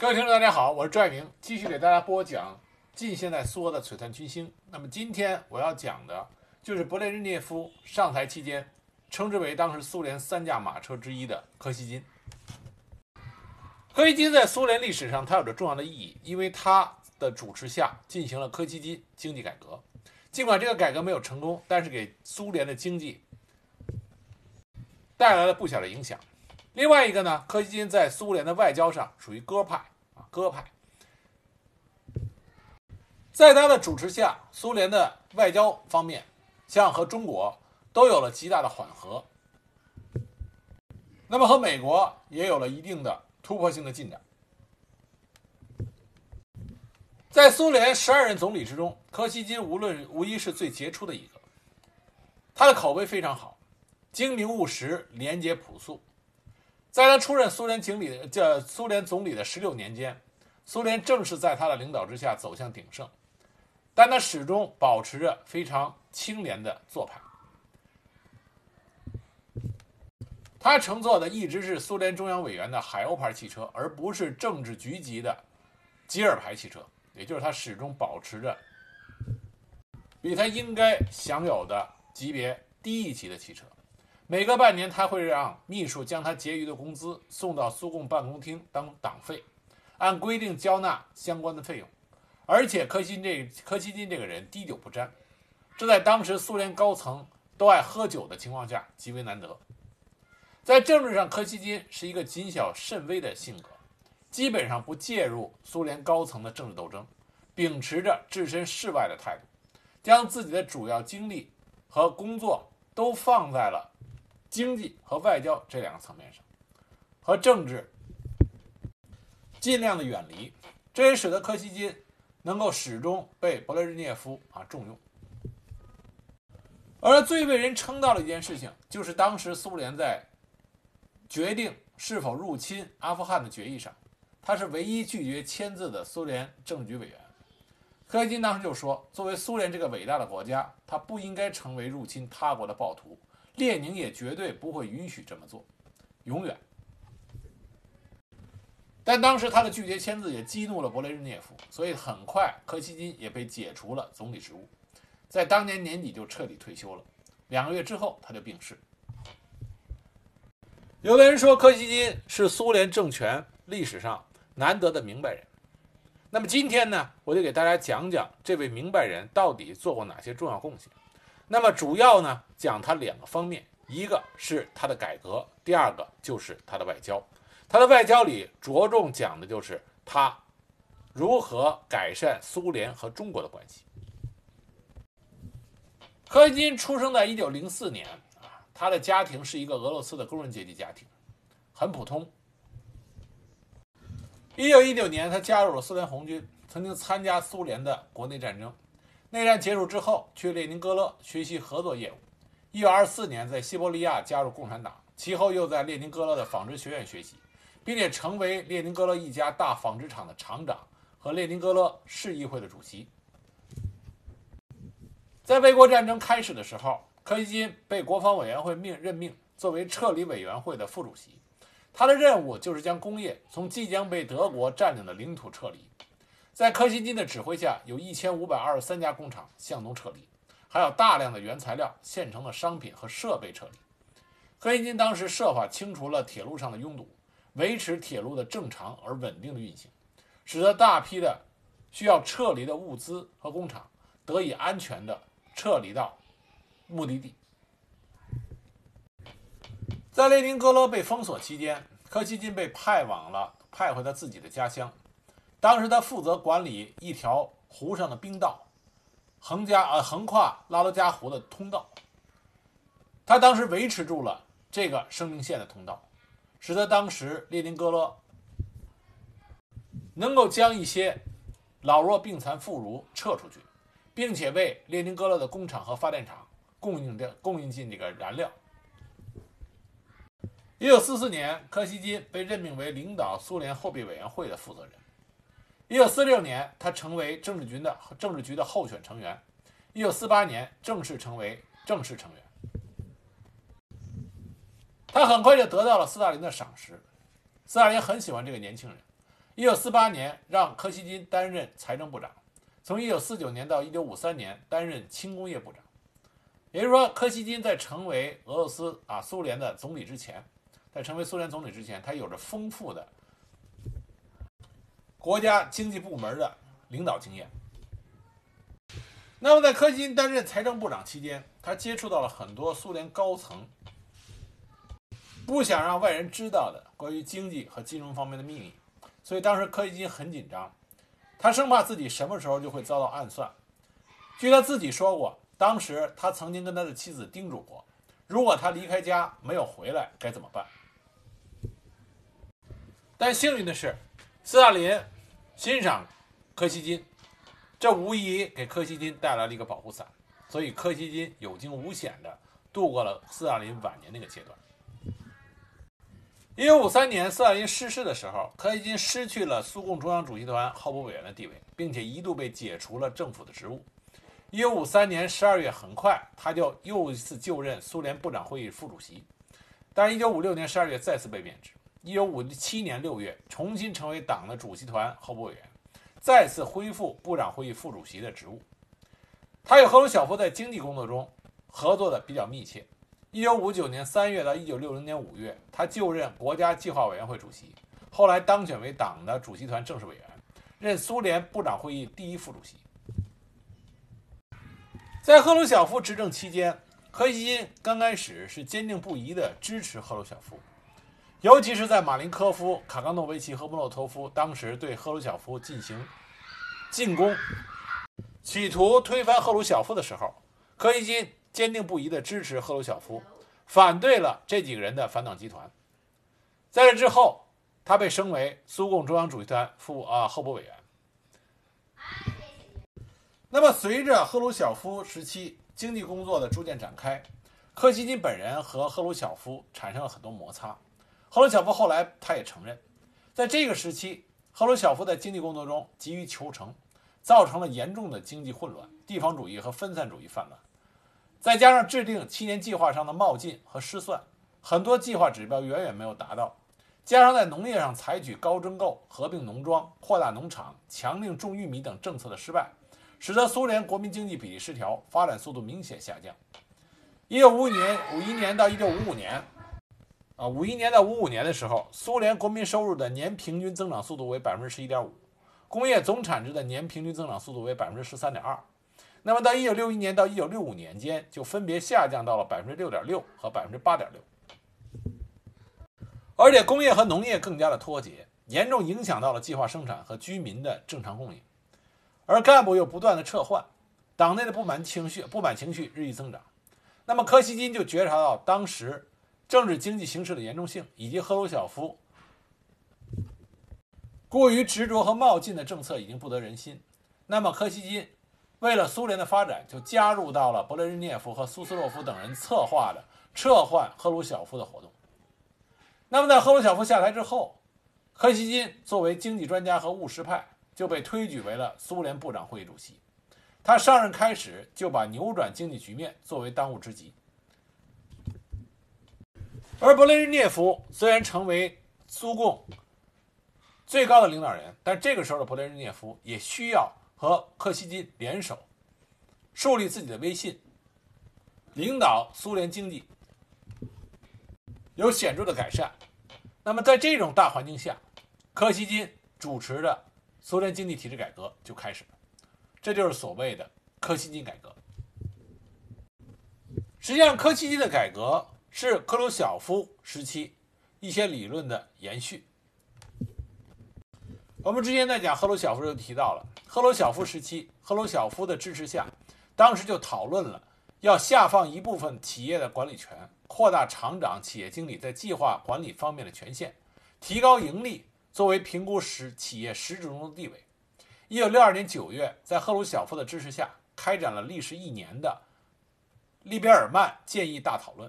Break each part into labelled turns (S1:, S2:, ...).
S1: 各位听众，大家好，我是赵爱明，继续给大家播讲近现代苏俄的璀璨群星。那么今天我要讲的就是勃列日涅夫上台期间，称之为当时苏联三驾马车之一的柯西金。柯西金在苏联历史上它有着重要的意义，因为他的主持下进行了柯西金经济改革。尽管这个改革没有成功，但是给苏联的经济带来了不小的影响。另外一个呢，柯西金在苏联的外交上属于鸽派啊，鸽派。在他的主持下，苏联的外交方面，像和中国都有了极大的缓和，那么和美国也有了一定的突破性的进展。在苏联十二任总理之中，柯西金无论无疑是最杰出的一个，他的口碑非常好，精明务实，廉洁朴素。在他出任苏联经理这苏联总理的十六年间，苏联正是在他的领导之下走向鼎盛，但他始终保持着非常清廉的做派。他乘坐的一直是苏联中央委员的海鸥牌汽车，而不是政治局级的吉尔牌汽车，也就是他始终保持着比他应该享有的级别低一级的汽车。每隔半年，他会让秘书将他结余的工资送到苏共办公厅当党费，按规定交纳相关的费用。而且柯西金这柯西金这个人滴酒不沾，这在当时苏联高层都爱喝酒的情况下极为难得。在政治上，柯西金是一个谨小慎微的性格，基本上不介入苏联高层的政治斗争，秉持着置身事外的态度，将自己的主要精力和工作都放在了。经济和外交这两个层面上，和政治尽量的远离，这也使得柯西金能够始终被勃列日涅夫啊重用。而最为人称道的一件事情，就是当时苏联在决定是否入侵阿富汗的决议上，他是唯一拒绝签字的苏联政局委员。柯西金当时就说：“作为苏联这个伟大的国家，他不应该成为入侵他国的暴徒。”列宁也绝对不会允许这么做，永远。但当时他的拒绝签字也激怒了勃列日涅夫，所以很快柯西金也被解除了总理职务，在当年年底就彻底退休了。两个月之后他就病逝。有的人说柯西金是苏联政权历史上难得的明白人，那么今天呢，我就给大家讲讲这位明白人到底做过哪些重要贡献。那么主要呢，讲他两个方面，一个是他的改革，第二个就是他的外交。他的外交里着重讲的就是他如何改善苏联和中国的关系。柯西金出生在一九零四年啊，他的家庭是一个俄罗斯的工人阶级家庭，很普通。一九一九年，他加入了苏联红军，曾经参加苏联的国内战争。内战结束之后，去列宁格勒学习合作业务。一九二四年，在西伯利亚加入共产党，其后又在列宁格勒的纺织学院学习，并且成为列宁格勒一家大纺织厂的厂长和列宁格勒市议会的主席。在卫国战争开始的时候，柯西金被国防委员会命任命作为撤离委员会的副主席，他的任务就是将工业从即将被德国占领的领土撤离。在柯西金的指挥下，有一千五百二十三家工厂向东撤离，还有大量的原材料、现成的商品和设备撤离。柯西金当时设法清除了铁路上的拥堵，维持铁路的正常而稳定的运行，使得大批的需要撤离的物资和工厂得以安全地撤离到目的地。在列宁格勒被封锁期间，柯西金被派往了派回他自己的家乡。当时他负责管理一条湖上的冰道，横加呃横跨拉罗加湖的通道。他当时维持住了这个生命线的通道，使得当时列宁格勒能够将一些老弱病残妇孺撤出去，并且为列宁格勒的工厂和发电厂供应的供应进这个燃料。一九四四年，柯西金被任命为领导苏联货币委员会的负责人。一九四六年，他成为政治局的政治局的候选成员。一九四八年，正式成为正式成员。他很快就得到了斯大林的赏识，斯大林很喜欢这个年轻人。一九四八年让柯西金担任财政部长，从一九四九年到一九五三年担任轻工业部长。也就是说，柯西金在成为俄罗斯啊苏联的总理之前，在成为苏联总理之前，他有着丰富的国家经济部门的领导经验。那么，在柯西金担任财政部长期间，他接触到了很多苏联高层不想让外人知道的关于经济和金融方面的秘密，所以当时柯西金很紧张，他生怕自己什么时候就会遭到暗算。据他自己说过。当时他曾经跟他的妻子叮嘱过，如果他离开家没有回来该怎么办。但幸运的是，斯大林欣赏柯西金，这无疑给柯西金带来了一个保护伞，所以柯西金有惊无险地度过了斯大林晚年那个阶段。一九五三年，斯大林逝世的时候，柯西金失去了苏共中央主席团候补委员的地位，并且一度被解除了政府的职务。一九五三年十二月，很快他就又一次就任苏联部长会议副主席，但是，一九五六年十二月再次被免职。一九五七年六月，重新成为党的主席团候补委员，再次恢复部长会议副主席的职务。他与赫鲁晓夫在经济工作中合作的比较密切。一九五九年三月到一九六零年五月，他就任国家计划委员会主席，后来当选为党的主席团正式委员，任苏联部长会议第一副主席。在赫鲁晓夫执政期间，柯西金刚开始是坚定不移地支持赫鲁晓夫，尤其是在马林科夫、卡冈诺维奇和莫洛托夫当时对赫鲁晓夫进行进攻，企图推翻赫鲁晓夫的时候，柯西金坚定不移地支持赫鲁晓夫，反对了这几个人的反党集团。在这之后，他被升为苏共中央主席团副啊候补委员。那么，随着赫鲁晓夫时期经济工作的逐渐展开，柯西金本人和赫鲁晓夫产生了很多摩擦。赫鲁晓夫后来他也承认，在这个时期，赫鲁晓夫在经济工作中急于求成，造成了严重的经济混乱，地方主义和分散主义泛滥。再加上制定七年计划上的冒进和失算，很多计划指标远远没有达到。加上在农业上采取高征购、合并农庄、扩大农场、强令种玉米等政策的失败。使得苏联国民经济比例失调，发展速度明显下降。一九五五年、五一年到一九五五年，啊，五一年到五五年的时候，苏联国民收入的年平均增长速度为百分之十一点五，工业总产值的年平均增长速度为百分之十三点二。那么到一九六一年到一九六五年间，就分别下降到了百分之六点六和百分之八点六。而且工业和农业更加的脱节，严重影响到了计划生产和居民的正常供应。而干部又不断的撤换，党内的不满情绪不满情绪日益增长。那么柯西金就觉察到当时政治经济形势的严重性，以及赫鲁晓夫过于执着和冒进的政策已经不得人心。那么柯西金为了苏联的发展，就加入到了勃列日涅夫和苏斯洛夫等人策划的撤换赫鲁晓夫的活动。那么在赫鲁晓夫下台之后，柯西金作为经济专家和务实派。就被推举为了苏联部长会议主席。他上任开始就把扭转经济局面作为当务之急。而勃列日涅夫虽然成为苏共最高的领导人，但这个时候的勃列日涅夫也需要和柯西金联手，树立自己的威信，领导苏联经济有显著的改善。那么在这种大环境下，柯西金主持的。苏联经济体制改革就开始了，这就是所谓的柯西金改革。实际上，柯西金的改革是克鲁晓夫时期一些理论的延续。我们之前在讲赫鲁晓夫时候提到了，赫鲁晓夫时期，赫鲁晓夫的支持下，当时就讨论了要下放一部分企业的管理权，扩大厂长、企业经理在计划管理方面的权限，提高盈利。作为评估实企业实质中的地位，一九六二年九月，在赫鲁晓夫的支持下，开展了历时一年的利别尔曼建议大讨论。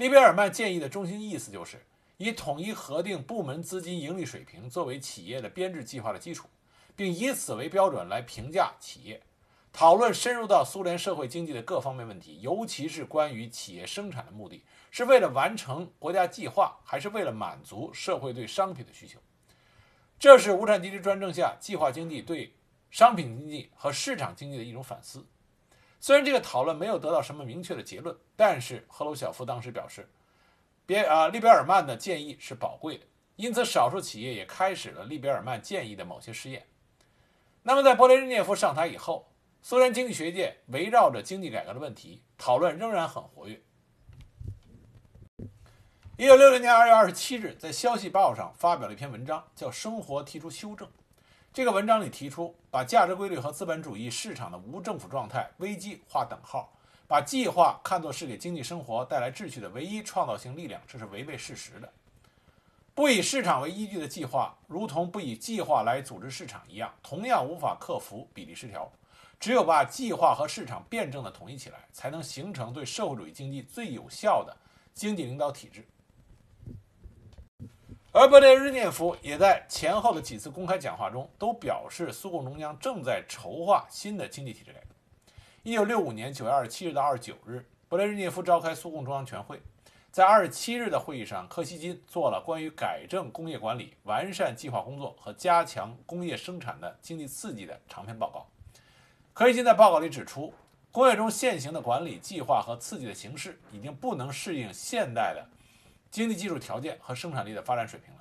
S1: 利别尔曼建议的中心意思就是以统一核定部门资金盈利水平作为企业的编制计划的基础，并以此为标准来评价企业。讨论深入到苏联社会经济的各方面问题，尤其是关于企业生产的目的是为了完成国家计划，还是为了满足社会对商品的需求。这是无产阶级专政下计划经济对商品经济和市场经济的一种反思。虽然这个讨论没有得到什么明确的结论，但是赫鲁晓夫当时表示，别啊，利比尔曼的建议是宝贵的，因此少数企业也开始了利比尔曼建议的某些试验。那么，在勃列日涅夫上台以后，苏联经济学界围绕着经济改革的问题讨论仍然很活跃。一九六零年二月二十七日，在《消息报》上发表了一篇文章，叫《生活提出修正》。这个文章里提出，把价值规律和资本主义市场的无政府状态危机划等号，把计划看作是给经济生活带来秩序的唯一创造性力量，这是违背事实的。不以市场为依据的计划，如同不以计划来组织市场一样，同样无法克服比例失调。只有把计划和市场辩证的统一起来，才能形成对社会主义经济最有效的经济领导体制。而勃列日涅夫也在前后的几次公开讲话中都表示，苏共中央正在筹划新的经济体制改革。一九六五年九月二十七日到二十九日，勃列日涅夫召开苏共中央全会，在二十七日的会议上，柯西金做了关于改正工业管理、完善计划工作和加强工业生产的经济刺激的长篇报告。柯西金在报告里指出，工业中现行的管理、计划和刺激的形式已经不能适应现代的。经济技术条件和生产力的发展水平了，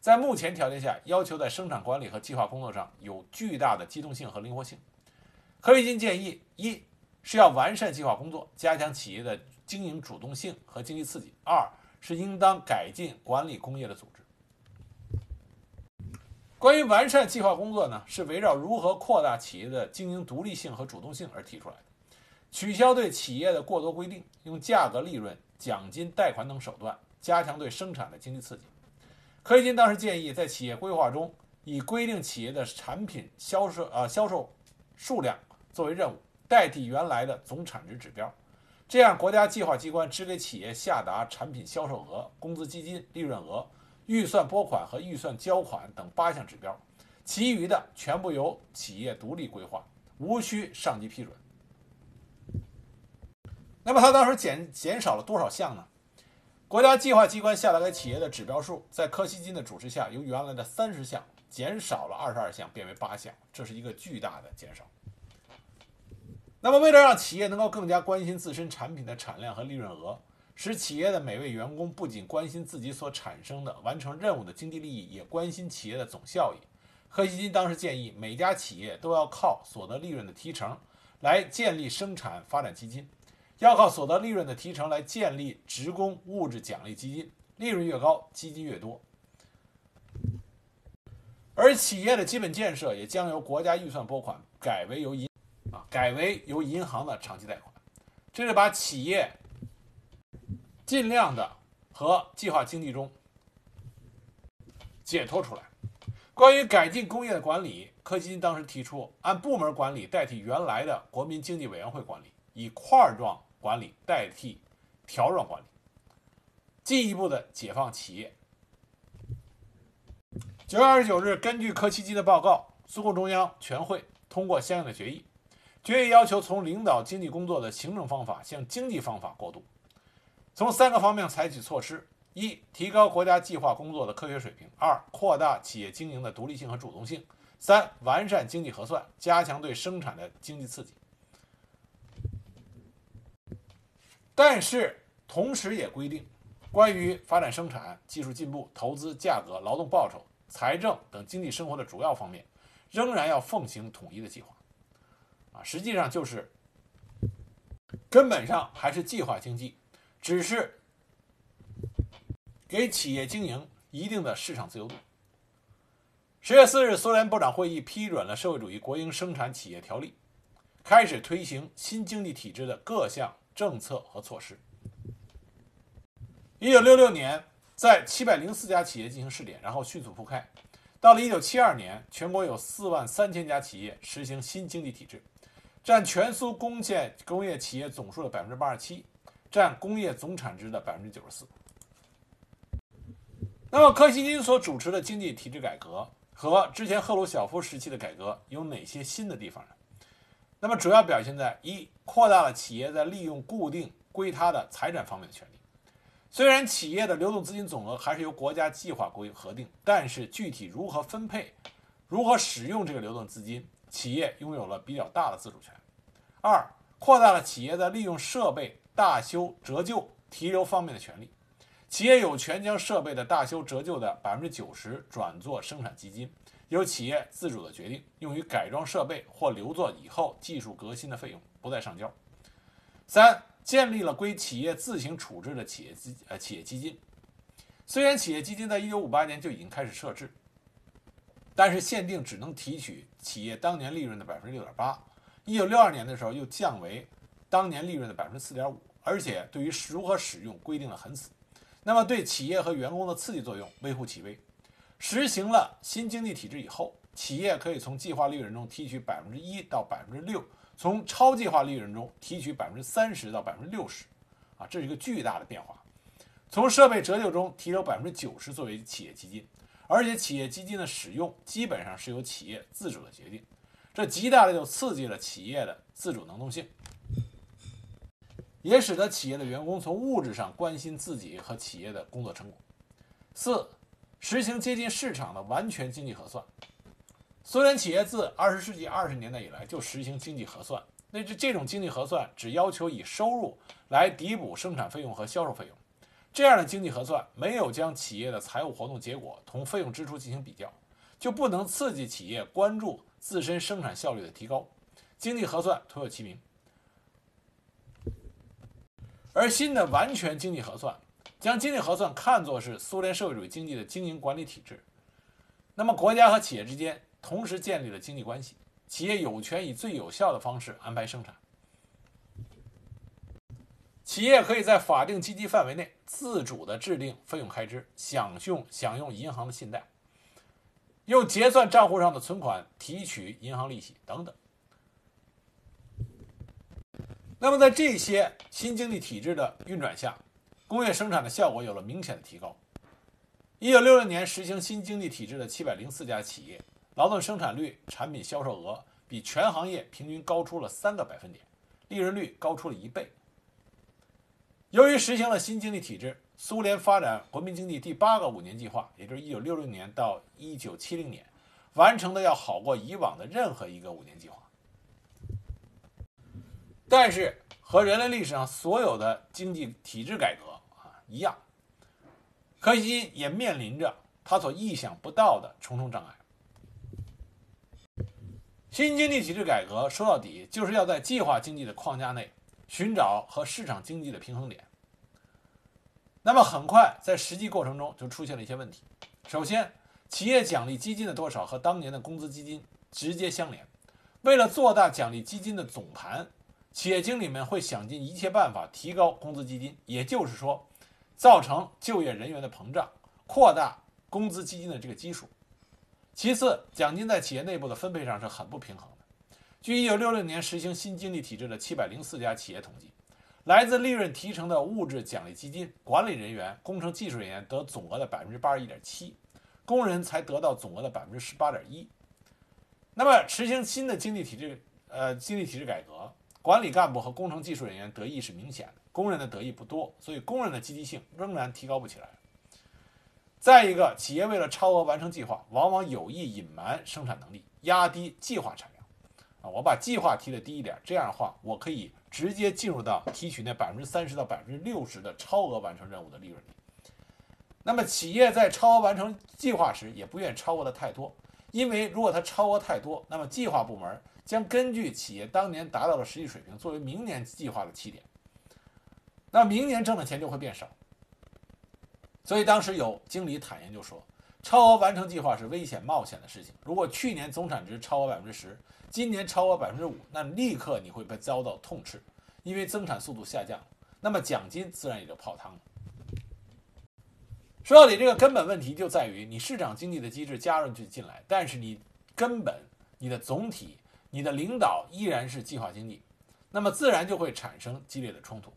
S1: 在目前条件下，要求在生产管理和计划工作上有巨大的机动性和灵活性。柯西金建议：一是要完善计划工作，加强企业的经营主动性和经济刺激；二是应当改进管理工业的组织。关于完善计划工作呢，是围绕如何扩大企业的经营独立性和主动性而提出来的，取消对企业的过多规定，用价格、利润、奖金、贷款等手段。加强对生产的经济刺激。柯西金当时建议，在企业规划中，以规定企业的产品销售呃销售数量作为任务，代替原来的总产值指标。这样，国家计划机关只给企业下达产品销售额、工资基金、利润额、预算拨款和预算交款等八项指标，其余的全部由企业独立规划，无需上级批准。那么，他当时减减少了多少项呢？国家计划机关下达给企业的指标数，在柯西金的主持下，由原来的三十项减少了二十二项，变为八项，这是一个巨大的减少。那么，为了让企业能够更加关心自身产品的产量和利润额，使企业的每位员工不仅关心自己所产生的完成任务的经济利益，也关心企业的总效益，柯西金当时建议，每家企业都要靠所得利润的提成来建立生产发展基金。要靠所得利润的提成来建立职工物质奖励基金，利润越高，基金越多。而企业的基本建设也将由国家预算拨款改为由银啊改为由银行的长期贷款，这是把企业尽量的和计划经济中解脱出来。关于改进工业的管理，柯基金当时提出按部门管理代替原来的国民经济委员会管理，以块状。管理代替条状管理，进一步的解放企业。九月二十九日，根据柯西金的报告，苏共中央全会通过相应的决议。决议要求从领导经济工作的行政方法向经济方法过渡，从三个方面采取措施：一、提高国家计划工作的科学水平；二、扩大企业经营的独立性和主动性；三、完善经济核算，加强对生产的经济刺激。但是，同时也规定，关于发展生产、技术进步、投资、价格、劳动报酬、财政等经济生活的主要方面，仍然要奉行统一的计划。啊，实际上就是根本上还是计划经济，只是给企业经营一定的市场自由度。十月四日，苏联部长会议批准了社会主义国营生产企业条例，开始推行新经济体制的各项。政策和措施。一九六六年，在七百零四家企业进行试点，然后迅速铺开。到了一九七二年，全国有四万三千家企业实行新经济体制，占全苏工建工业企业总数的百分之八十七，占工业总产值的百分之九十四。那么，柯西金所主持的经济体制改革和之前赫鲁晓夫时期的改革有哪些新的地方呢？那么主要表现在一扩大了企业在利用固定归他的财产方面的权利。虽然企业的流动资金总额还是由国家计划规核定，但是具体如何分配、如何使用这个流动资金，企业拥有了比较大的自主权。二、扩大了企业在利用设备大修、折旧、提留方面的权利。企业有权将设备的大修、折旧的百分之九十转作生产基金，由企业自主的决定，用于改装设备或留作以后技术革新的费用，不再上交。三、建立了归企业自行处置的企业基呃企业基金。虽然企业基金在一九五八年就已经开始设置，但是限定只能提取企业当年利润的百分之六点八。一九六二年的时候又降为当年利润的百分之四点五，而且对于如何使用规定的很死。那么，对企业和员工的刺激作用微乎其微。实行了新经济体制以后，企业可以从计划利润中提取百分之一到百分之六，从超计划利润中提取百分之三十到百分之六十，啊，这是一个巨大的变化。从设备折旧中提留百分之九十作为企业基金，而且企业基金的使用基本上是由企业自主的决定，这极大的就刺激了企业的自主能动性。也使得企业的员工从物质上关心自己和企业的工作成果。四、实行接近市场的完全经济核算。苏联企业自二十世纪二十年代以来就实行经济核算，那这这种经济核算只要求以收入来抵补生产费用和销售费用。这样的经济核算没有将企业的财务活动结果同费用支出进行比较，就不能刺激企业关注自身生产效率的提高。经济核算徒有其名。而新的完全经济核算，将经济核算看作是苏联社会主义经济的经营管理体制。那么，国家和企业之间同时建立了经济关系，企业有权以最有效的方式安排生产。企业可以在法定经济范围内自主的制定费用开支，享用享用银行的信贷，用结算账户上的存款提取银行利息等等。那么，在这些新经济体制的运转下，工业生产的效果有了明显的提高。一九六六年实行新经济体制的七百零四家企业，劳动生产率、产品销售额比全行业平均高出了三个百分点，利润率高出了一倍。由于实行了新经济体制，苏联发展国民经济第八个五年计划，也就是一九六六年到一九七零年，完成的要好过以往的任何一个五年计划。但是和人类历史上所有的经济体制改革一样，柯西金也面临着他所意想不到的重重障碍。新经济体制改革说到底就是要在计划经济的框架内寻找和市场经济的平衡点。那么很快在实际过程中就出现了一些问题。首先，企业奖励基金的多少和当年的工资基金直接相连，为了做大奖励基金的总盘。企业经理们会想尽一切办法提高工资基金，也就是说，造成就业人员的膨胀，扩大工资基金的这个基数。其次，奖金在企业内部的分配上是很不平衡的。据1966年实行新经济体制的704家企业统计，来自利润提成的物质奖励基金，管理人员、工程技术人员得总额的81.7%，工人才得到总额的18.1%。那么，实行新的经济体制，呃，经济体制改革。管理干部和工程技术人员得益是明显的，工人的得益不多，所以工人的积极性仍然提高不起来。再一个，企业为了超额完成计划，往往有意隐瞒生产能力，压低计划产量。啊，我把计划提的低一点，这样的话，我可以直接进入到提取那百分之三十到百分之六十的超额完成任务的利润里。那么，企业在超额完成计划时，也不愿超额的太多，因为如果它超额太多，那么计划部门。将根据企业当年达到的实际水平作为明年计划的起点，那明年挣的钱就会变少。所以当时有经理坦言就说：“超额完成计划是危险冒险的事情。如果去年总产值超额百分之十，今年超额百分之五，那立刻你会被遭到痛斥，因为增产速度下降，那么奖金自然也就泡汤了。”说到底，这个根本问题就在于你市场经济的机制加入去进来，但是你根本你的总体。你的领导依然是计划经济，那么自然就会产生激烈的冲突。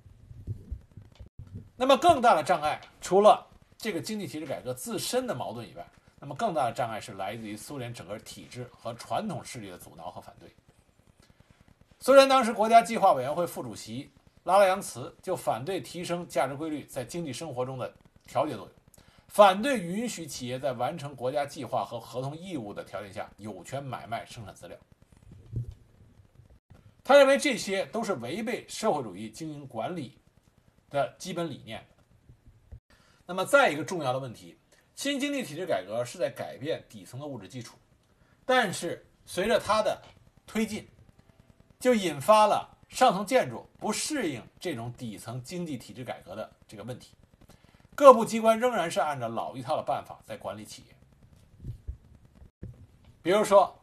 S1: 那么更大的障碍，除了这个经济体制改革自身的矛盾以外，那么更大的障碍是来自于苏联整个体制和传统势力的阻挠和反对。苏联当时国家计划委员会副主席拉拉扬茨就反对提升价值规律在经济生活中的调节作用，反对允许企业在完成国家计划和合同义务的条件下有权买卖生产资料。他认为这些都是违背社会主义经营管理的基本理念。那么，再一个重要的问题，新经济体制改革是在改变底层的物质基础，但是随着它的推进，就引发了上层建筑不适应这种底层经济体制改革的这个问题。各部机关仍然是按照老一套的办法在管理企业，比如说，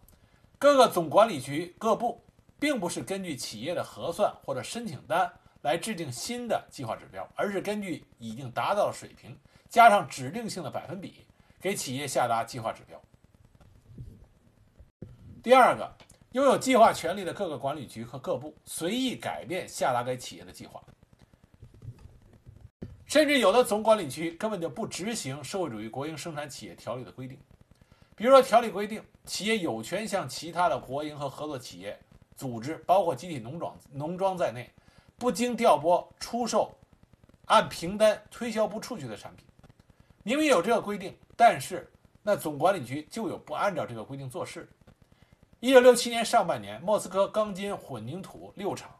S1: 各个总管理局各部。并不是根据企业的核算或者申请单来制定新的计划指标，而是根据已经达到的水平，加上指定性的百分比，给企业下达计划指标。第二个，拥有计划权力的各个管理局和各部随意改变下达给企业的计划，甚至有的总管理局根本就不执行社会主义国营生产企业条例的规定，比如说条例规定，企业有权向其他的国营和合作企业。组织包括集体农庄、农庄在内，不经调拨出售，按凭单推销不出去的产品，明明有这个规定，但是那总管理局就有不按照这个规定做事。一九六七年上半年，莫斯科钢筋混凝土六厂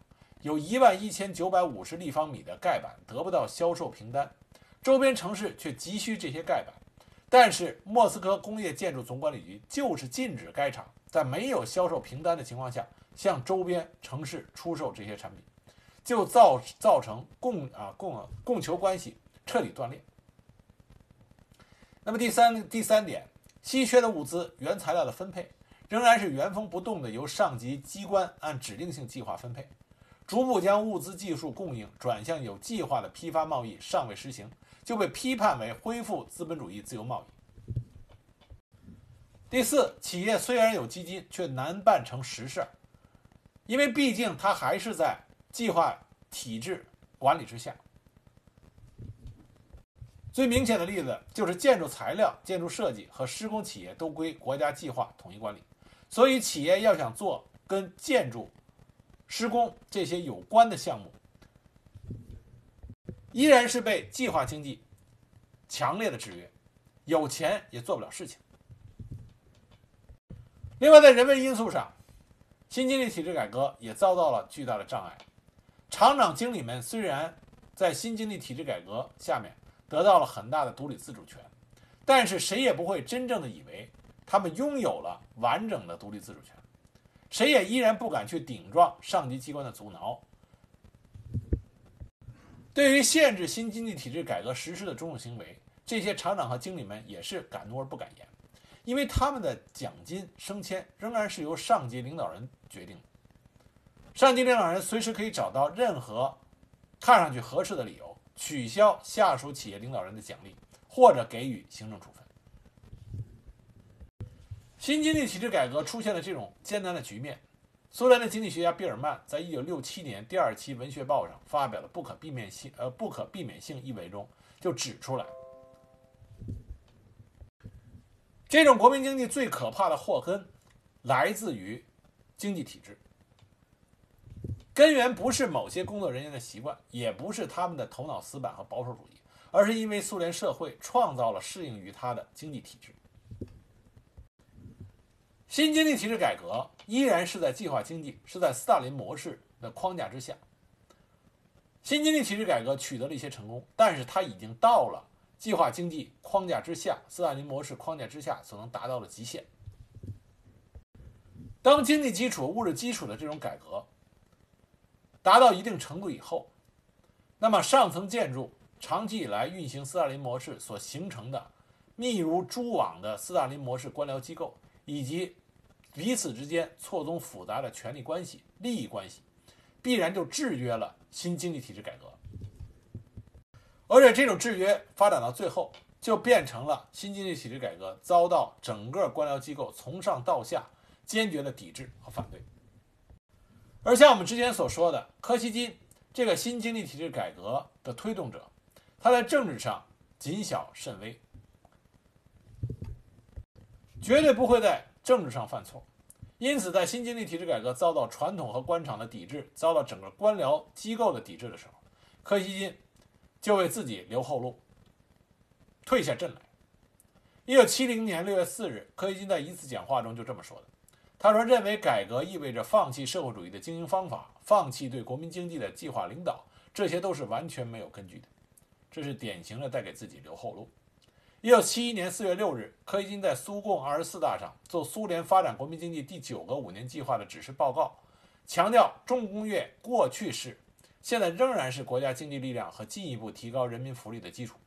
S1: 有一万一千九百五十立方米的盖板得不到销售凭单，周边城市却急需这些盖板，但是莫斯科工业建筑总管理局就是禁止该厂在没有销售凭单的情况下。向周边城市出售这些产品，就造造成供啊供供求关系彻底断裂。那么第三第三点，稀缺的物资原材料的分配仍然是原封不动的由上级机关按指定性计划分配，逐步将物资技术供应转向有计划的批发贸易尚未实行，就被批判为恢复资本主义自由贸易。第四，企业虽然有基金，却难办成实事。因为毕竟它还是在计划体制管理之下。最明显的例子就是建筑材料、建筑设计和施工企业都归国家计划统一管理，所以企业要想做跟建筑、施工这些有关的项目，依然是被计划经济强烈的制约，有钱也做不了事情。另外，在人为因素上。新经济体制改革也遭到了巨大的障碍，厂长经理们虽然在新经济体制改革下面得到了很大的独立自主权，但是谁也不会真正的以为他们拥有了完整的独立自主权，谁也依然不敢去顶撞上级机关的阻挠。对于限制新经济体制改革实施的种种行为，这些厂长和经理们也是敢怒而不敢言。因为他们的奖金升迁仍然是由上级领导人决定的，上级领导人随时可以找到任何看上去合适的理由，取消下属企业领导人的奖励，或者给予行政处分。新经济体制改革出现了这种艰难的局面，苏联的经济学家比尔曼在一九六七年第二期《文学报》上发表了《不可避免性》呃不可避免性意味中就指出来。这种国民经济最可怕的祸根，来自于经济体制。根源不是某些工作人员的习惯，也不是他们的头脑死板和保守主义，而是因为苏联社会创造了适应于它的经济体制。新经济体制改革依然是在计划经济，是在斯大林模式的框架之下。新经济体制改革取得了一些成功，但是它已经到了。计划经济框架之下，斯大林模式框架之下所能达到的极限。当经济基础、物质基础的这种改革达到一定程度以后，那么上层建筑长期以来运行斯大林模式所形成的密如蛛网的斯大林模式官僚机构，以及彼此之间错综复杂的权力关系、利益关系，必然就制约了新经济体制改革。而且这种制约发展到最后，就变成了新经济体制改革遭到整个官僚机构从上到下坚决的抵制和反对。而像我们之前所说的，柯西金这个新经济体制改革的推动者，他在政治上谨小慎微，绝对不会在政治上犯错，因此，在新经济体制改革遭到传统和官场的抵制，遭到整个官僚机构的抵制的时候，柯西金就为自己留后路，退下阵来。一九七零年六月四日，柯西金在一次讲话中就这么说的：“他说，认为改革意味着放弃社会主义的经营方法，放弃对国民经济的计划领导，这些都是完全没有根据的。这是典型的在给自己留后路。”一九七一年四月六日，柯西金在苏共二十四大上做苏联发展国民经济第九个五年计划的指示报告，强调重工业过去式，现在仍然是国家经济力量和进一步提高人民福利的基础。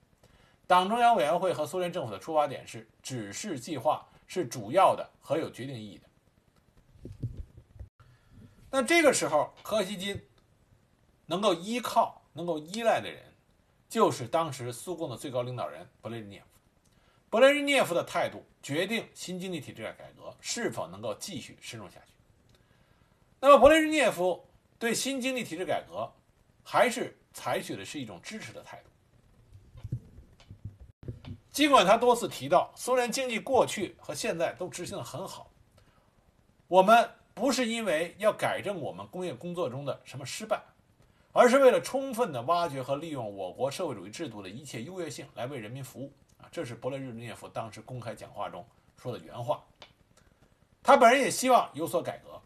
S1: 党中央委员会和苏联政府的出发点是指示计划是主要的和有决定意义的。那这个时候，柯西金能够依靠、能够依赖的人，就是当时苏共的最高领导人勃列日涅夫。勃列日涅夫的态度决定新经济体制的改革是否能够继续深入下去。那么，勃列日涅夫对新经济体制改革还是采取的是一种支持的态度。尽管他多次提到苏联经济过去和现在都执行的很好，我们不是因为要改正我们工业工作中的什么失败，而是为了充分的挖掘和利用我国社会主义制度的一切优越性来为人民服务。啊，这是勃列日涅夫当时公开讲话中说的原话。他本人也希望有所改革，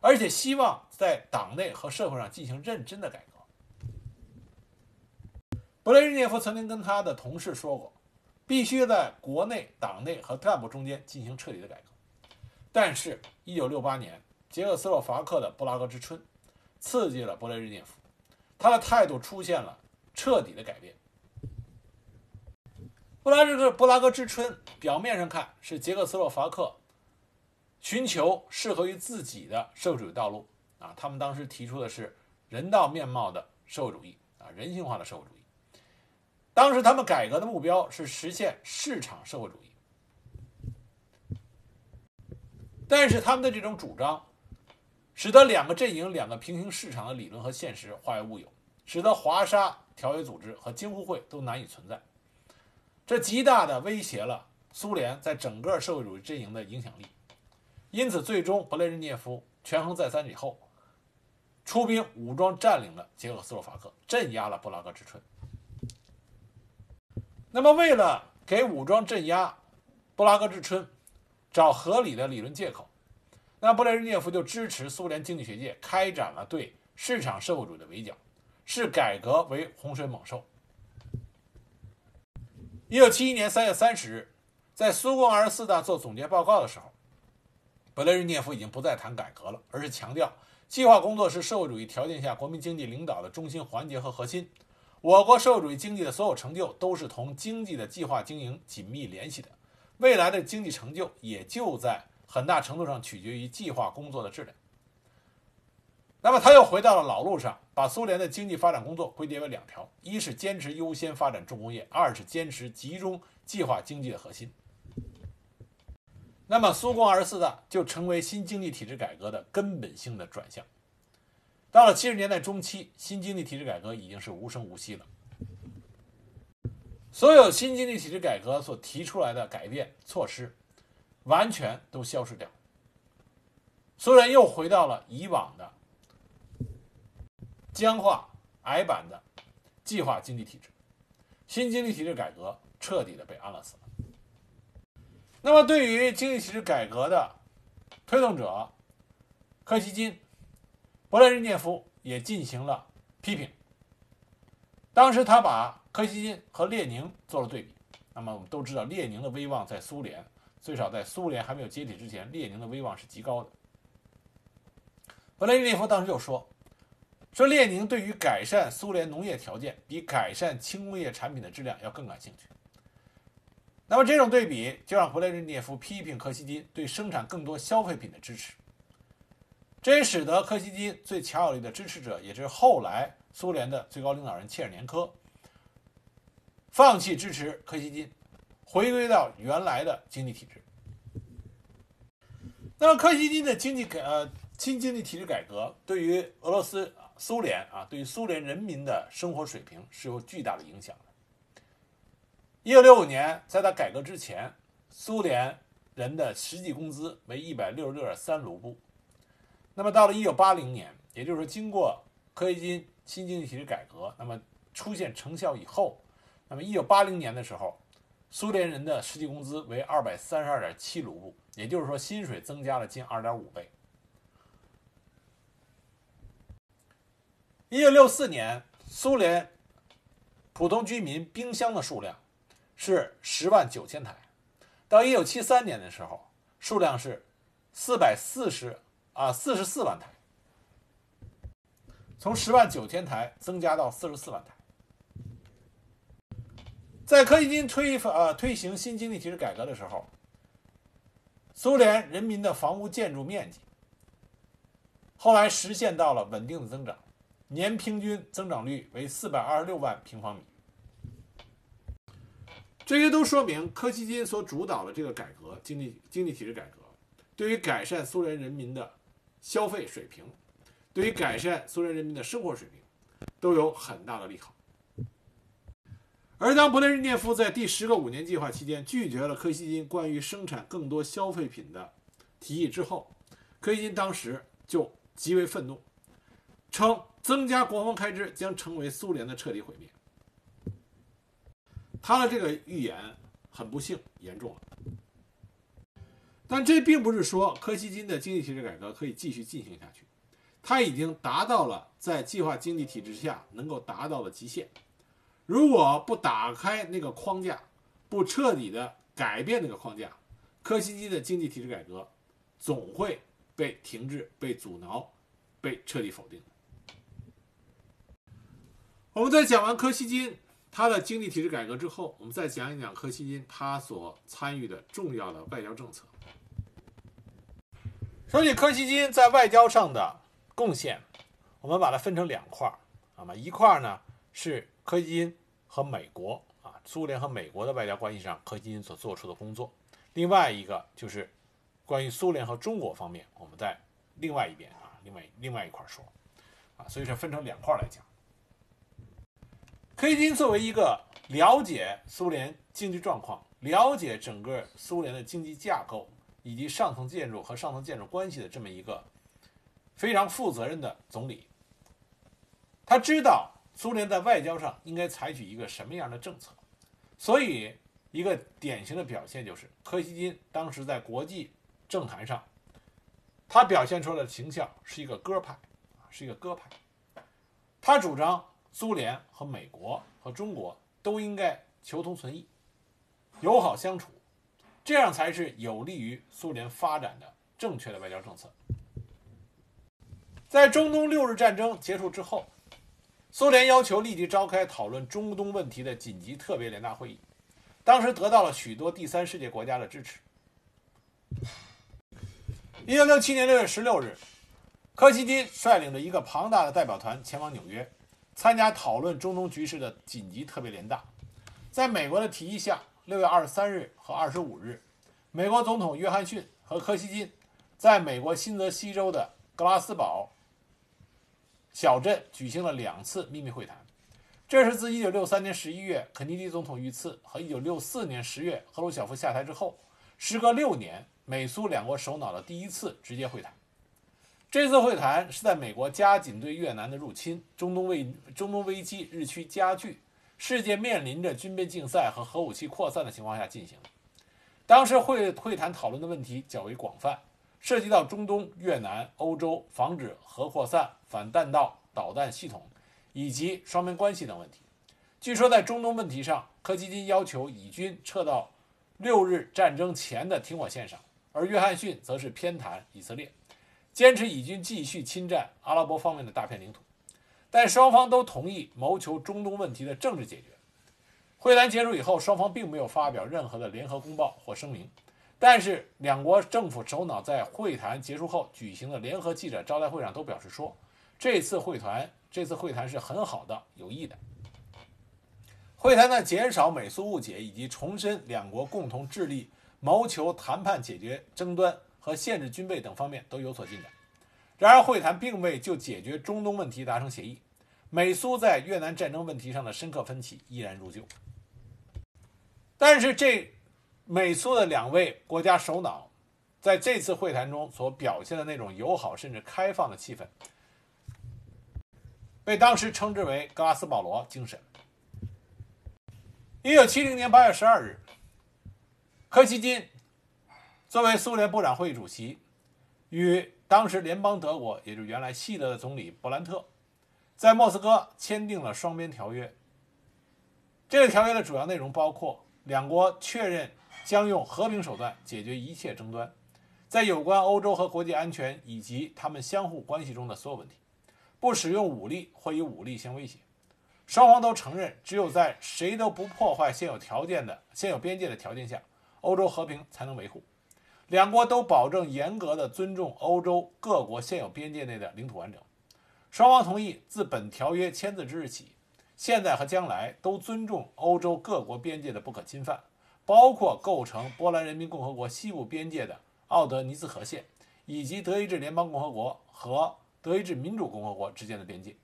S1: 而且希望在党内和社会上进行认真的改革。勃列日涅夫曾经跟他的同事说过，必须在国内、党内和干部中间进行彻底的改革。但是，1968年捷克斯洛伐克的布拉格之春刺激了勃列日涅夫，他的态度出现了彻底的改变。布拉日格布拉格之春表面上看是捷克斯洛伐克寻求适合于自己的社会主义道路啊，他们当时提出的是人道面貌的社会主义啊，人性化的社会主义。当时他们改革的目标是实现市场社会主义，但是他们的这种主张，使得两个阵营、两个平行市场的理论和现实化为乌有，使得华沙条约组织和京沪会都难以存在。这极大的威胁了苏联在整个社会主义阵营的影响力，因此，最终勃列日涅夫权衡再三以后，出兵武装占领了捷克斯洛伐克，镇压了布拉格之春。那么，为了给武装镇压布拉格之春找合理的理论借口，那勃列日涅夫就支持苏联经济学界开展了对市场社会主义的围剿，视改革为洪水猛兽。一九七一年三月三十日，在苏共二十四大做总结报告的时候，勃列日涅夫已经不再谈改革了，而是强调计划工作是社会主义条件下国民经济领导的中心环节和核心。我国社会主义经济的所有成就都是同经济的计划经营紧密联系的，未来的经济成就也就在很大程度上取决于计划工作的质量。那么他又回到了老路上，把苏联的经济发展工作归结为两条：一是坚持优先发展重工业，二是坚持集中计划经济的核心。那么苏共二十四大就成为新经济体制改革的根本性的转向。到了七十年代中期，新经济体制改革已经是无声无息了。所有新经济体制改革所提出来的改变措施，完全都消失掉。苏联又回到了以往的。僵化、矮板的计划经济体制，新经济体制改革彻底的被安乐死了。那么，对于经济体制改革的推动者柯西金、勃列日涅夫也进行了批评。当时，他把柯西金和列宁做了对比。那么，我们都知道，列宁的威望在苏联，最少在苏联还没有解体之前，列宁的威望是极高的。勃列日涅夫当时就说。说列宁对于改善苏联农业条件比改善轻工业产品的质量要更感兴趣。那么这种对比就让勃列日涅夫批评柯西金对生产更多消费品的支持，这也使得柯西金最强有力的支持者，也就是后来苏联的最高领导人切尔年科，放弃支持柯西金，回归到原来的经济体制。那么柯西金的经济改呃新经济体制改革对于俄罗斯。苏联啊，对于苏联人民的生活水平是有巨大的影响的。一九六五年，在他改革之前，苏联人的实际工资为一百六十六点三卢布。那么到了一九八零年，也就是说经过科西金新经济体制改革，那么出现成效以后，那么一九八零年的时候，苏联人的实际工资为二百三十二点七卢布，也就是说薪水增加了近二点五倍。一九六四年，苏联普通居民冰箱的数量是十万九千台，到一九七三年的时候，数量是四百四十啊四十四万台，从十万九千台增加到四十四万台。在柯西金推呃推行新经济体制改革的时候，苏联人民的房屋建筑面积后来实现到了稳定的增长。年平均增长率为四百二十六万平方米，这些都说明柯西金所主导的这个改革经济经济体制改革，对于改善苏联人民的消费水平，对于改善苏联人民的生活水平，都有很大的利好。而当勃列日涅夫在第十个五年计划期间拒绝了柯西金关于生产更多消费品的提议之后，柯西金当时就极为愤怒，称。增加国防开支将成为苏联的彻底毁灭。他的这个预言很不幸严重了，但这并不是说柯西金的经济体制改革可以继续进行下去，他已经达到了在计划经济体制下能够达到的极限。如果不打开那个框架，不彻底的改变那个框架，柯西金的经济体制改革总会被停滞、被阻挠、被彻底否定。我们在讲完柯西金他的经济体制改革之后，我们再讲一讲柯西金他所参与的重要的外交政策。说起柯西金在外交上的贡献，我们把它分成两块儿，那么一块儿呢是柯基金和美国啊，苏联和美国的外交关系上柯基金所做出的工作，另外一个就是关于苏联和中国方面，我们在另外一边啊，另外另外一块说啊，所以说分成两块来讲。柯基金作为一个了解苏联经济状况、了解整个苏联的经济架构以及上层建筑和上层建筑关系的这么一个非常负责任的总理，他知道苏联在外交上应该采取一个什么样的政策，所以一个典型的表现就是柯西金当时在国际政坛上，他表现出来的形象是一个鸽派，是一个鸽派，他主张。苏联和美国和中国都应该求同存异，友好相处，这样才是有利于苏联发展的正确的外交政策。在中东六日战争结束之后，苏联要求立即召开讨论中东问题的紧急特别联大会议，当时得到了许多第三世界国家的支持。一九六七年六月十六日，柯西金率领着一个庞大的代表团前往纽约。参加讨论中东局势的紧急特别联大，在美国的提议下，六月二十三日和二十五日，美国总统约翰逊和柯西金在美国新泽西州的格拉斯堡小镇举行了两次秘密会谈。这是自一九六三年十一月肯尼迪总统遇刺和一九六四年十月赫鲁晓夫下台之后，时隔六年，美苏两国首脑的第一次直接会谈。这次会谈是在美国加紧对越南的入侵、中东危中东危机日趋加剧、世界面临着军备竞赛和核武器扩散的情况下进行的。当时会会谈讨论的问题较为广泛，涉及到中东、越南、欧洲防止核扩散、反弹道导弹系统以及双边关系等问题。据说在中东问题上，柯基金要求以军撤到六日战争前的停火线上，而约翰逊则是偏袒以色列。坚持以军继续侵占阿拉伯方面的大片领土，但双方都同意谋求中东问题的政治解决。会谈结束以后，双方并没有发表任何的联合公报或声明，但是两国政府首脑在会谈结束后举行的联合记者招待会上都表示说，这次会谈这次会谈是很好的、有益的。会谈在减少美苏误解以及重申两国共同致力谋求谈判解决争端。和限制军备等方面都有所进展。然而，会谈并未就解决中东问题达成协议。美苏在越南战争问题上的深刻分歧依然如旧。但是，这美苏的两位国家首脑在这次会谈中所表现的那种友好甚至开放的气氛，被当时称之为“格拉斯保罗精神”。一九七零年八月十二日，柯西金作为苏联部长会议主席，与当时联邦德国，也就是原来西德的总理勃兰特，在莫斯科签订了双边条约。这个条约的主要内容包括两国确认将用和平手段解决一切争端，在有关欧洲和国际安全以及他们相互关系中的所有问题，不使用武力或以武力相威胁。双方都承认，只有在谁都不破坏现有条件的现有边界的条件下，欧洲和平才能维护。两国都保证严格的尊重欧洲各国现有边界内的领土完整。双方同意，自本条约签字之日起，现在和将来都尊重欧洲各国边界的不可侵犯，包括构成波兰人民共和国西部边界的奥德尼茨河线，以及德意志联邦共和国和德意志民主共和国之间的边界。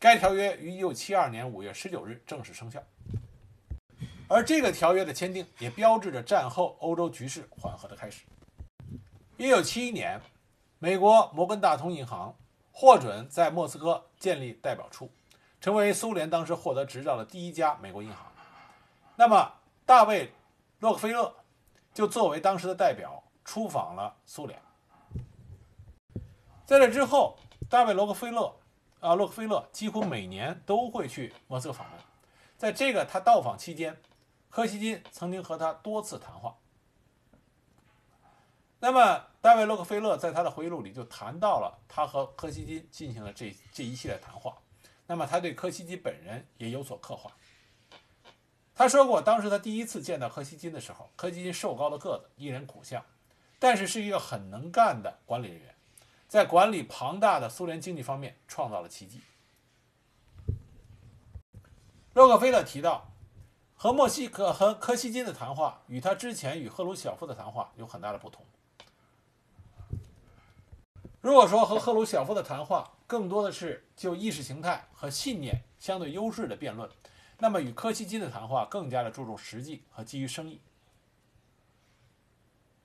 S1: 该条约于一九七二年五月十九日正式生效，而这个条约的签订也标志着战后欧洲局势缓和的开始。一九七一年，美国摩根大通银行获准在莫斯科建立代表处，成为苏联当时获得执照的第一家美国银行。那么，大卫·洛克菲勒就作为当时的代表出访了苏联。在这之后，大卫·洛克菲勒。啊，洛克菲勒几乎每年都会去莫斯科访问。在这个他到访期间，柯西金曾经和他多次谈话。那么，大卫·洛克菲勒在他的回忆录里就谈到了他和柯西金进行了这这一系列谈话。那么，他对柯西金本人也有所刻画。他说过，当时他第一次见到柯西金的时候，柯西金瘦高的个子，一脸苦相，但是是一个很能干的管理人员。在管理庞大的苏联经济方面创造了奇迹。洛克菲勒提到，和墨西哥和柯西金的谈话与他之前与赫鲁晓夫的谈话有很大的不同。如果说和赫鲁晓夫的谈话更多的是就意识形态和信念相对优势的辩论，那么与柯西金的谈话更加的注重实际和基于生意。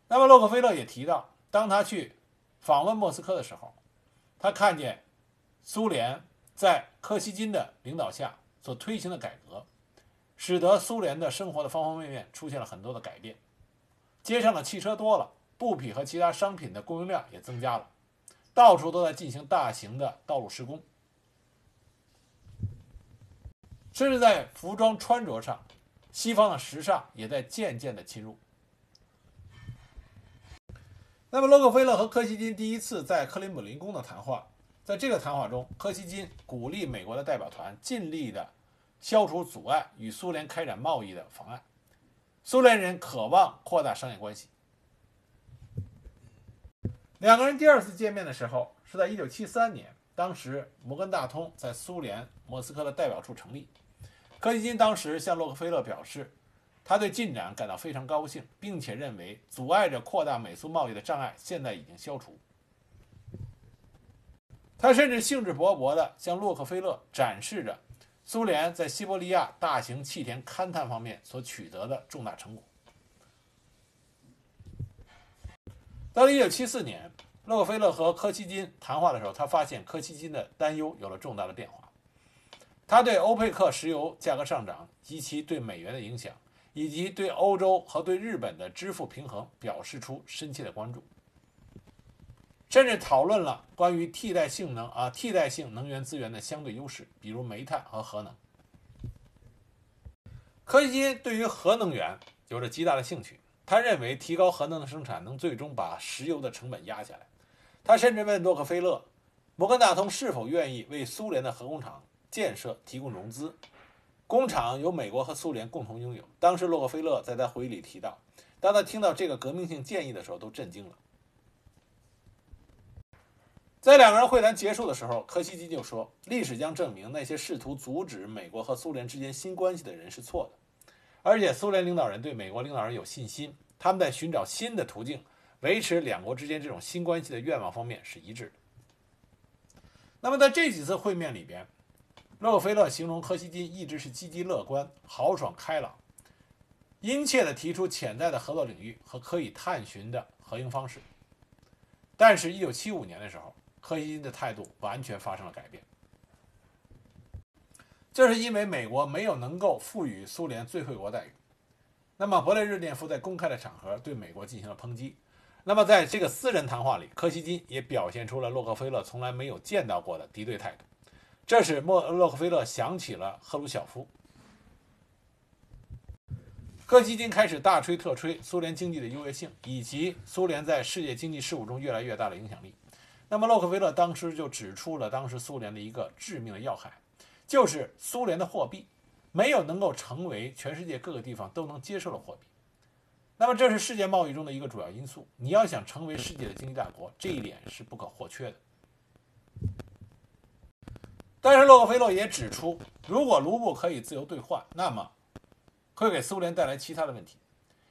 S1: 那么洛克菲勒也提到，当他去。访问莫斯科的时候，他看见苏联在柯西金的领导下所推行的改革，使得苏联的生活的方方面面出现了很多的改变。街上的汽车多了，布匹和其他商品的供应量也增加了，到处都在进行大型的道路施工，甚至在服装穿着上，西方的时尚也在渐渐的侵入。那么，洛克菲勒和柯西金第一次在克里姆林宫的谈话，在这个谈话中，柯西金鼓励美国的代表团尽力的消除阻碍与苏联开展贸易的妨碍。苏联人渴望扩大商业关系。两个人第二次见面的时候是在1973年，当时摩根大通在苏联莫斯科的代表处成立，柯西金当时向洛克菲勒表示。他对进展感到非常高兴，并且认为阻碍着扩大美苏贸易的障碍现在已经消除。他甚至兴致勃勃地向洛克菲勒展示着苏联在西伯利亚大型气田勘探方面所取得的重大成果。到了1974年，洛克菲勒和柯西金谈话的时候，他发现柯西金的担忧有了重大的变化。他对欧佩克石油价格上涨及其对美元的影响。以及对欧洲和对日本的支付平衡表示出深切的关注，甚至讨论了关于替代性能啊替代性能源资源的相对优势，比如煤炭和核能。柯西金对于核能源有着极大的兴趣，他认为提高核能的生产能最终把石油的成本压下来。他甚至问洛克菲勒，摩根大通是否愿意为苏联的核工厂建设提供融资。工厂由美国和苏联共同拥有。当时洛克菲勒在他回忆里提到，当他听到这个革命性建议的时候，都震惊了。在两个人会谈结束的时候，柯西金就说：“历史将证明，那些试图阻止美国和苏联之间新关系的人是错的，而且苏联领导人对美国领导人有信心，他们在寻找新的途径维持两国之间这种新关系的愿望方面是一致的。”那么在这几次会面里边。洛克菲勒形容柯西金一直是积极乐观、豪爽开朗，殷切地提出潜在的合作领域和可以探寻的合营方式。但是，一九七五年的时候，柯西金的态度完全发生了改变。这是因为美国没有能够赋予苏联最惠国待遇。那么，勃列日涅夫在公开的场合对美国进行了抨击。那么，在这个私人谈话里，柯西金也表现出了洛克菲勒从来没有见到过的敌对态度。这使莫洛克菲勒想起了赫鲁晓夫。柯基金开始大吹特吹苏联经济的优越性，以及苏联在世界经济事务中越来越大的影响力。那么，洛克菲勒当时就指出了当时苏联的一个致命的要害。就是苏联的货币没有能够成为全世界各个地方都能接受的货币，那么这是世界贸易中的一个主要因素。你要想成为世界的经济大国，这一点是不可或缺的。但是洛克菲勒也指出，如果卢布可以自由兑换，那么会给苏联带来其他的问题，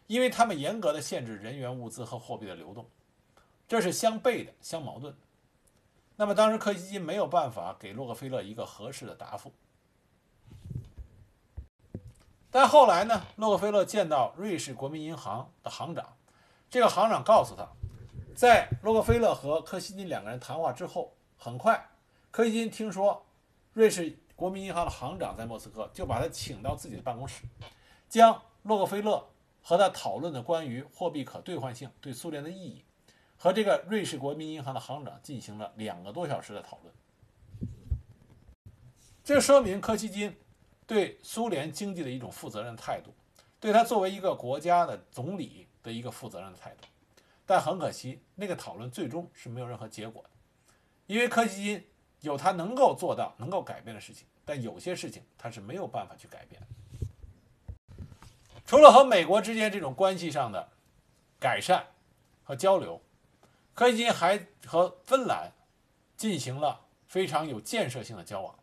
S1: 因为他们严格的限制人员、物资和货币的流动，这是相悖的、相矛盾的。那么当时柯西金没有办法给洛克菲勒一个合适的答复，但后来呢，洛克菲勒见到瑞士国民银行的行长，这个行长告诉他，在洛克菲勒和柯西金两个人谈话之后，很快柯西金听说瑞士国民银行的行长在莫斯科，就把他请到自己的办公室，将洛克菲勒和他讨论的关于货币可兑换性对苏联的意义。和这个瑞士国民银行的行长进行了两个多小时的讨论，这说明柯西金对苏联经济的一种负责任态度，对他作为一个国家的总理的一个负责任的态度。但很可惜，那个讨论最终是没有任何结果的，因为柯西金有他能够做到、能够改变的事情，但有些事情他是没有办法去改变。除了和美国之间这种关系上的改善和交流。柯西金还和芬兰进行了非常有建设性的交往，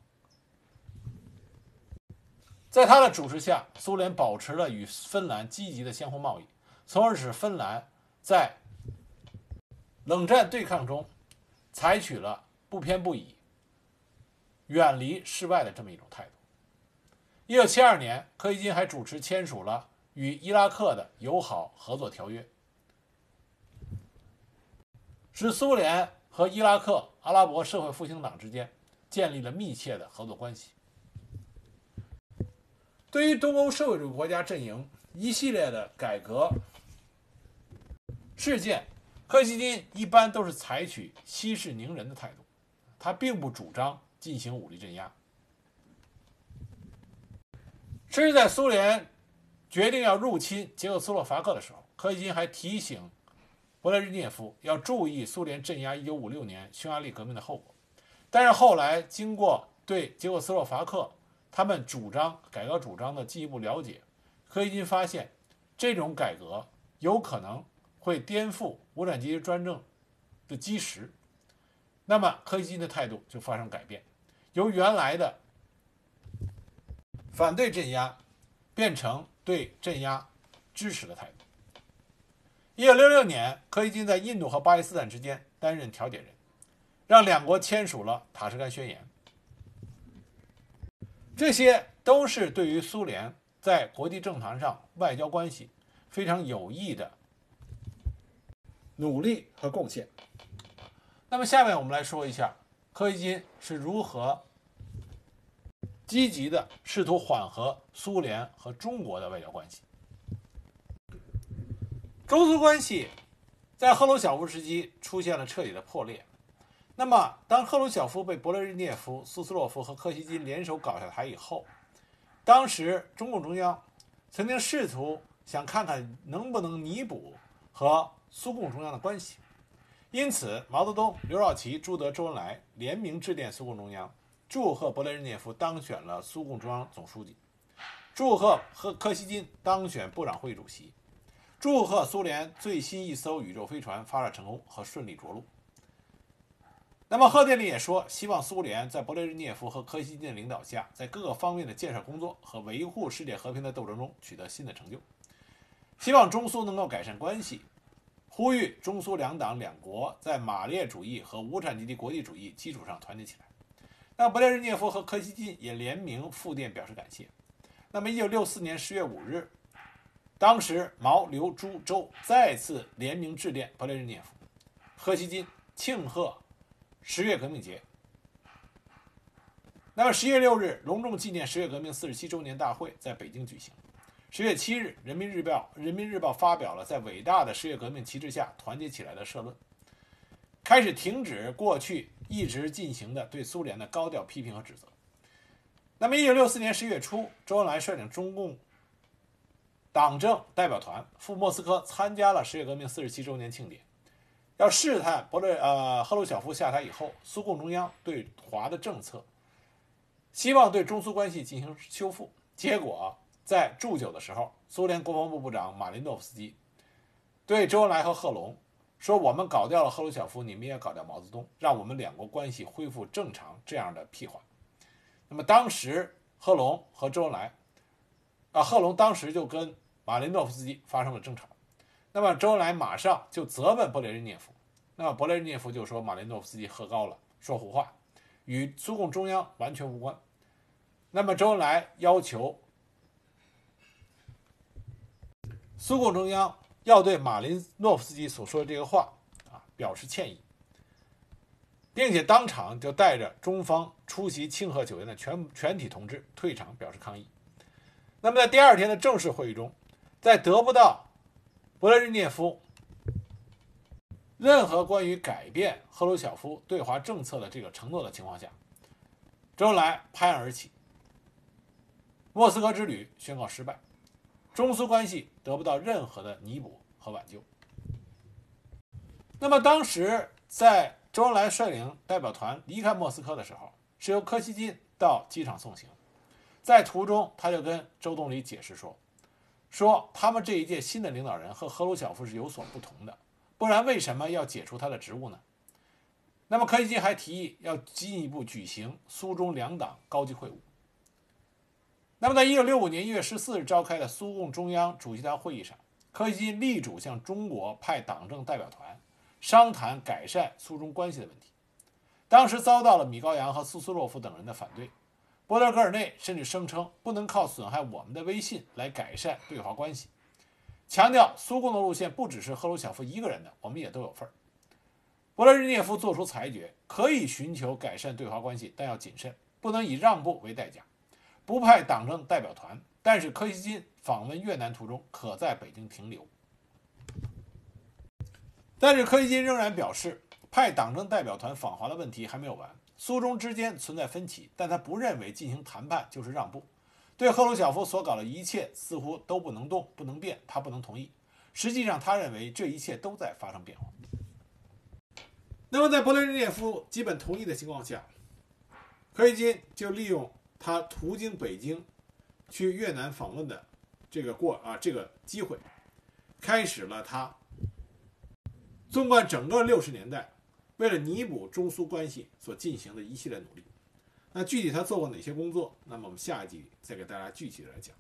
S1: 在他的主持下，苏联保持了与芬兰积极的相互贸易，从而使芬兰在冷战对抗中采取了不偏不倚、远离室外的这么一种态度。一九七二年，柯西金还主持签署了与伊拉克的友好合作条约。使苏联和伊拉克阿拉伯社会复兴党之间建立了密切的合作关系。对于东欧社会主义国家阵营一系列的改革事件，柯西金一般都是采取息事宁人的态度，他并不主张进行武力镇压。甚至在苏联决定要入侵捷克斯洛伐克的时候，柯西金还提醒。勃列日涅夫要注意苏联镇压1956年匈牙利革命的后果，但是后来经过对捷克斯洛伐克他们主张改革主张的进一步了解，柯西金发现这种改革有可能会颠覆无产阶级专政的基石，那么柯西金的态度就发生改变，由原来的反对镇压变成对镇压支持的态度。一九六六年，柯西金在印度和巴基斯坦之间担任调解人，让两国签署了塔什干宣言。这些都是对于苏联在国际政坛上外交关系非常有益的努力和贡献。那么，下面我们来说一下柯西金是如何积极的试图缓和苏联和中国的外交关系。中苏关系在赫鲁晓夫时期出现了彻底的破裂。那么，当赫鲁晓夫被勃列日涅夫、苏斯洛夫和柯西金联手搞下台以后，当时中共中央曾经试图想看看能不能弥补和苏共中央的关系。因此，毛泽东、刘少奇、朱德、周恩来联名致电苏共中央，祝贺勃列日涅夫当选了苏共中央总书记，祝贺和柯西金当选部长会议主席。祝贺苏联最新一艘宇宙飞船发射成功和顺利着陆。那么贺电里也说，希望苏联在勃列日涅夫和柯西金领导下，在各个方面的建设工作和维护世界和平的斗争中取得新的成就。希望中苏能够改善关系，呼吁中苏两党两国在马列主义和无产阶级国际主义基础上团结起来。那勃列日涅夫和柯西金也联名复电表示感谢。那么，一九六四年十月五日。当时毛、刘、朱、周再次联名致电勃列日涅夫、柯西金，庆贺十月革命节。那么十月六日，隆重纪念十月革命四十七周年大会在北京举行。十月七日，《人民日报》《人民日报》发表了在伟大的十月革命旗帜下团结起来的社论，开始停止过去一直进行的对苏联的高调批评和指责。那么，一九六四年十月初，周恩来率领中共党政代表团赴莫斯科参加了十月革命四十七周年庆典，要试探勃列呃赫鲁晓夫下台以后，苏共中央对华的政策。希望对中苏关系进行修复，结果在祝酒的时候，苏联国防部部长马林诺夫斯基对周恩来和贺龙说：“我们搞掉了赫鲁晓夫，你们也搞掉毛泽东，让我们两国关系恢复正常。”这样的屁话。那么当时贺龙和周恩来，啊，贺龙当时就跟马林诺夫斯基发生了争吵。那么周恩来马上就责问勃列日涅夫，那么勃列日涅夫就说马林诺夫斯基喝高了，说胡话。与苏共中央完全无关。那么周恩来要求苏共中央要对马林诺夫斯基所说的这个话啊表示歉意，并且当场就带着中方出席庆贺酒宴的全全体同志退场表示抗议。那么在第二天的正式会议中，在得不到勃列日涅夫。任何关于改变赫鲁晓夫对华政策的这个承诺的情况下，周恩来拍案而起，莫斯科之旅宣告失败，中苏关系得不到任何的弥补和挽救。那么当时在周恩来率领代表团离开莫斯科的时候，是由柯西金到机场送行，在途中他就跟周总理解释说，说他们这一届新的领导人和赫鲁晓夫是有所不同的。不然，为什么要解除他的职务呢？那么，柯西金还提议要进一步举行苏中两党高级会晤。那么，在一九六五年一月十四日召开的苏共中央主席团会议上，柯西金力主向中国派党政代表团商谈改善苏中关系的问题。当时遭到了米高扬和苏斯洛夫等人的反对，波德戈尔内甚至声称不能靠损害我们的威信来改善对华关系。强调苏共的路线不只是赫鲁晓夫一个人的，我们也都有份儿。勃列日涅夫做出裁决，可以寻求改善对华关系，但要谨慎，不能以让步为代价。不派党政代表团，但是柯西金访问越南途中可在北京停留。但是柯西金仍然表示，派党政代表团访华的问题还没有完，苏中之间存在分歧，但他不认为进行谈判就是让步。对赫鲁晓夫所搞的一切似乎都不能动、不能变，他不能同意。实际上，他认为这一切都在发生变化。那么，在勃列日涅夫基本同意的情况下，柯西金就利用他途经北京去越南访问的这个过啊这个机会，开始了他纵观整个六十年代为了弥补中苏关系所进行的一系列努力。那具体他做过哪些工作？那么我们下一集再给大家具体的来讲。